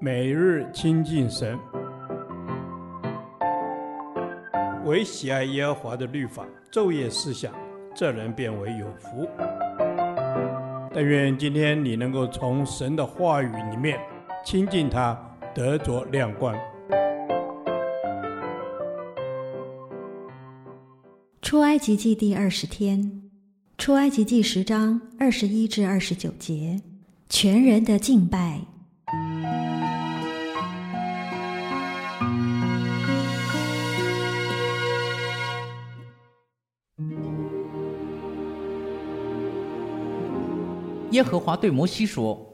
每日亲近神，唯喜爱耶和华的律法，昼夜思想，这人便为有福。但愿今天你能够从神的话语里面亲近他，得着亮光。出埃及记第二十天，出埃及记十章二十一至二十九节，全人的敬拜。耶和华对摩西说：“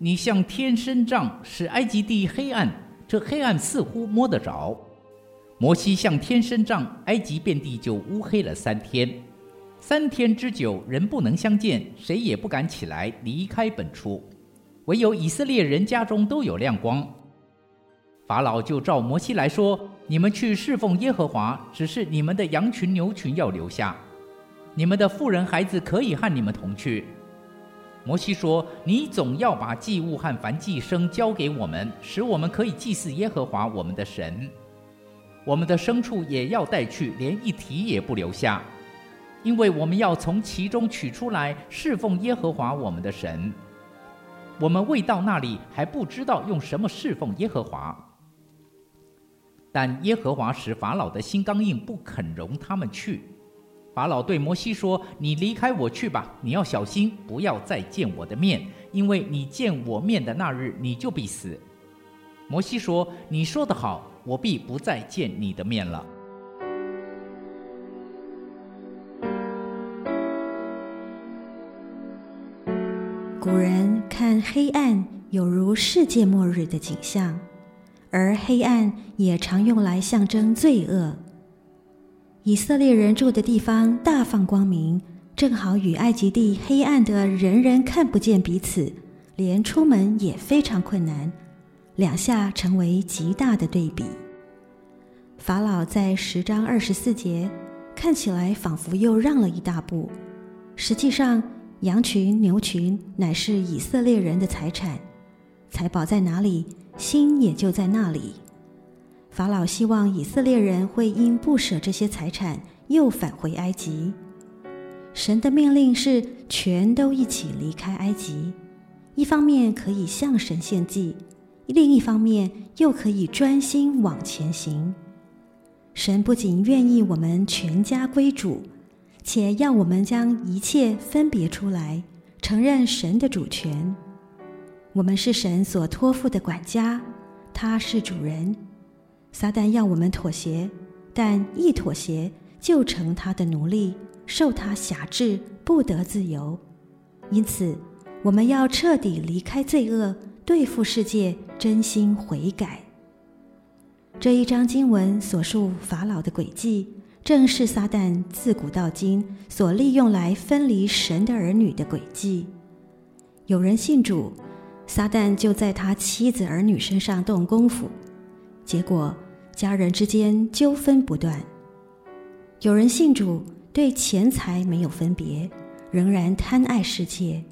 你向天伸杖，使埃及地黑暗。这黑暗似乎摸得着。摩西向天伸杖，埃及遍地就乌黑了三天。三天之久，人不能相见，谁也不敢起来离开本处。唯有以色列人家中都有亮光。法老就照摩西来说：你们去侍奉耶和华，只是你们的羊群牛群要留下，你们的妇人孩子可以和你们同去。”摩西说：“你总要把祭物和凡祭牲交给我们，使我们可以祭祀耶和华我们的神。我们的牲畜也要带去，连一蹄也不留下，因为我们要从其中取出来侍奉耶和华我们的神。我们未到那里，还不知道用什么侍奉耶和华。但耶和华使法老的心刚硬，不肯容他们去。”法老对摩西说：“你离开我去吧，你要小心，不要再见我的面，因为你见我面的那日，你就必死。”摩西说：“你说得好，我必不再见你的面了。”古人看黑暗有如世界末日的景象，而黑暗也常用来象征罪恶。以色列人住的地方大放光明，正好与埃及地黑暗的人人看不见彼此，连出门也非常困难，两下成为极大的对比。法老在十章二十四节看起来仿佛又让了一大步，实际上羊群牛群乃是以色列人的财产，财宝在哪里，心也就在那里。法老希望以色列人会因不舍这些财产，又返回埃及。神的命令是全都一起离开埃及，一方面可以向神献祭，另一方面又可以专心往前行。神不仅愿意我们全家归主，且要我们将一切分别出来，承认神的主权。我们是神所托付的管家，他是主人。撒旦要我们妥协，但一妥协就成他的奴隶，受他辖制，不得自由。因此，我们要彻底离开罪恶，对付世界，真心悔改。这一章经文所述法老的诡计，正是撒旦自古到今所利用来分离神的儿女的诡计。有人信主，撒旦就在他妻子儿女身上动功夫。结果，家人之间纠纷不断。有人信主，对钱财没有分别，仍然贪爱世界，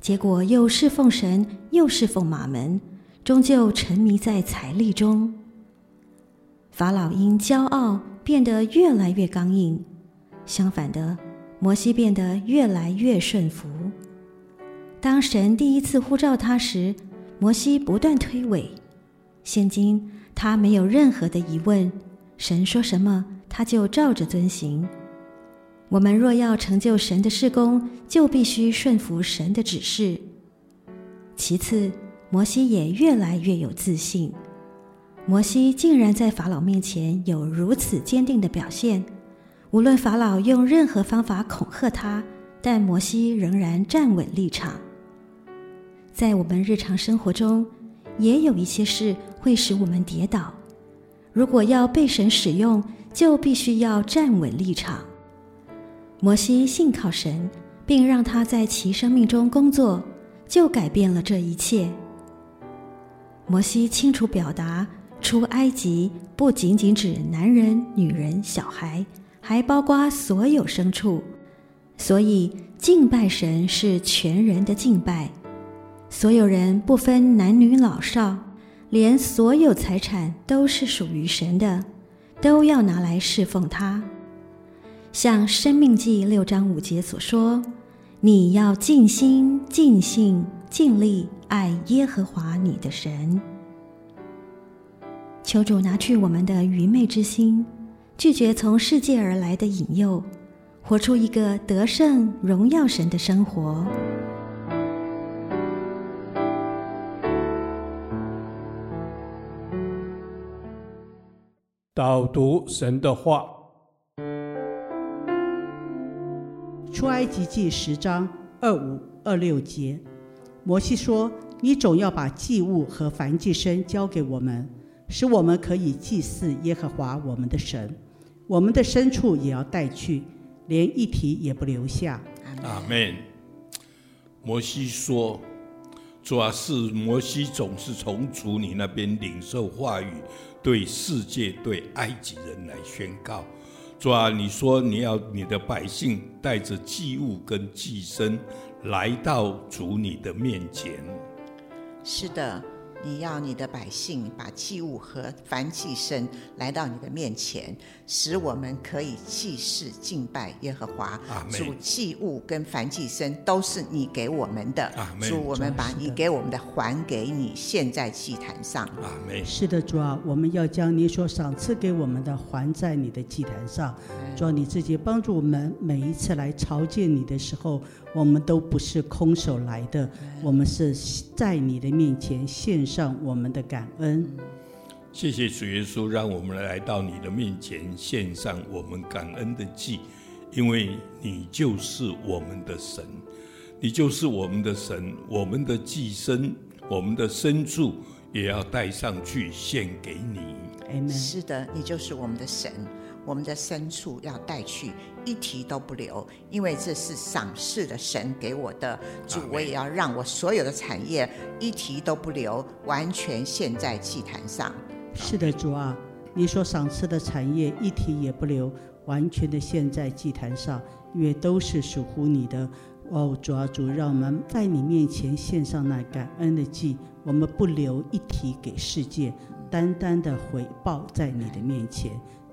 结果又侍奉神，又侍奉玛门，终究沉迷在财力中。法老因骄傲变得越来越刚硬，相反的，摩西变得越来越顺服。当神第一次呼召他时，摩西不断推诿。现今，他没有任何的疑问，神说什么，他就照着遵行。我们若要成就神的事工，就必须顺服神的指示。其次，摩西也越来越有自信。摩西竟然在法老面前有如此坚定的表现，无论法老用任何方法恐吓他，但摩西仍然站稳立场。在我们日常生活中，也有一些事会使我们跌倒。如果要被神使用，就必须要站稳立场。摩西信靠神，并让他在其生命中工作，就改变了这一切。摩西清楚表达，出埃及不仅仅指男人、女人、小孩，还包括所有牲畜。所以敬拜神是全人的敬拜。所有人不分男女老少，连所有财产都是属于神的，都要拿来侍奉他。像《生命记》六章五节所说：“你要尽心、尽性、尽力爱耶和华你的神。”求主拿去我们的愚昧之心，拒绝从世界而来的引诱，活出一个得胜荣耀神的生活。导读神的话，出埃及记十章二五二六节，摩西说：“你总要把祭物和燔祭牲交给我们。”使我们可以祭祀耶和华我们的神，我们的牲畜也要带去，连一蹄也不留下。阿门。摩西说：“主要是摩西总是从主你那边领受话语，对世界、对埃及人来宣告。主啊，你说你要你的百姓带着祭物跟祭牲来到主你的面前。”是的。你要你的百姓把祭物和燔祭牲来到你的面前，使我们可以祭祀敬拜耶和华。主祭物跟燔祭牲都是你给我们的。主，我们把你给我们的还给你，献在祭坛上。是的，主啊，我们要将你所赏赐给我们的还在你的祭坛上。主啊，你自己帮助我们，每一次来朝见你的时候，我们都不是空手来的，我们是在你的面前献上我们的感恩。谢谢主耶稣，让我们来到你的面前献上我们感恩的祭，因为你就是我们的神，你就是我们的神，我们的寄生，我们的牲畜也要带上去献给你。Amen。是的，你就是我们的神。我们的牲畜要带去，一提都不留，因为这是赏赐的神给我的。主，我也要让我所有的产业一提都不留，完全献在祭坛上。是的，主啊，你所赏赐的产业一提也不留，完全的献在祭坛上，因为都是属乎你的。哦，主啊，主，让我们在你面前献上那感恩的祭，我们不留一提给世界，单单的回报在你的面前。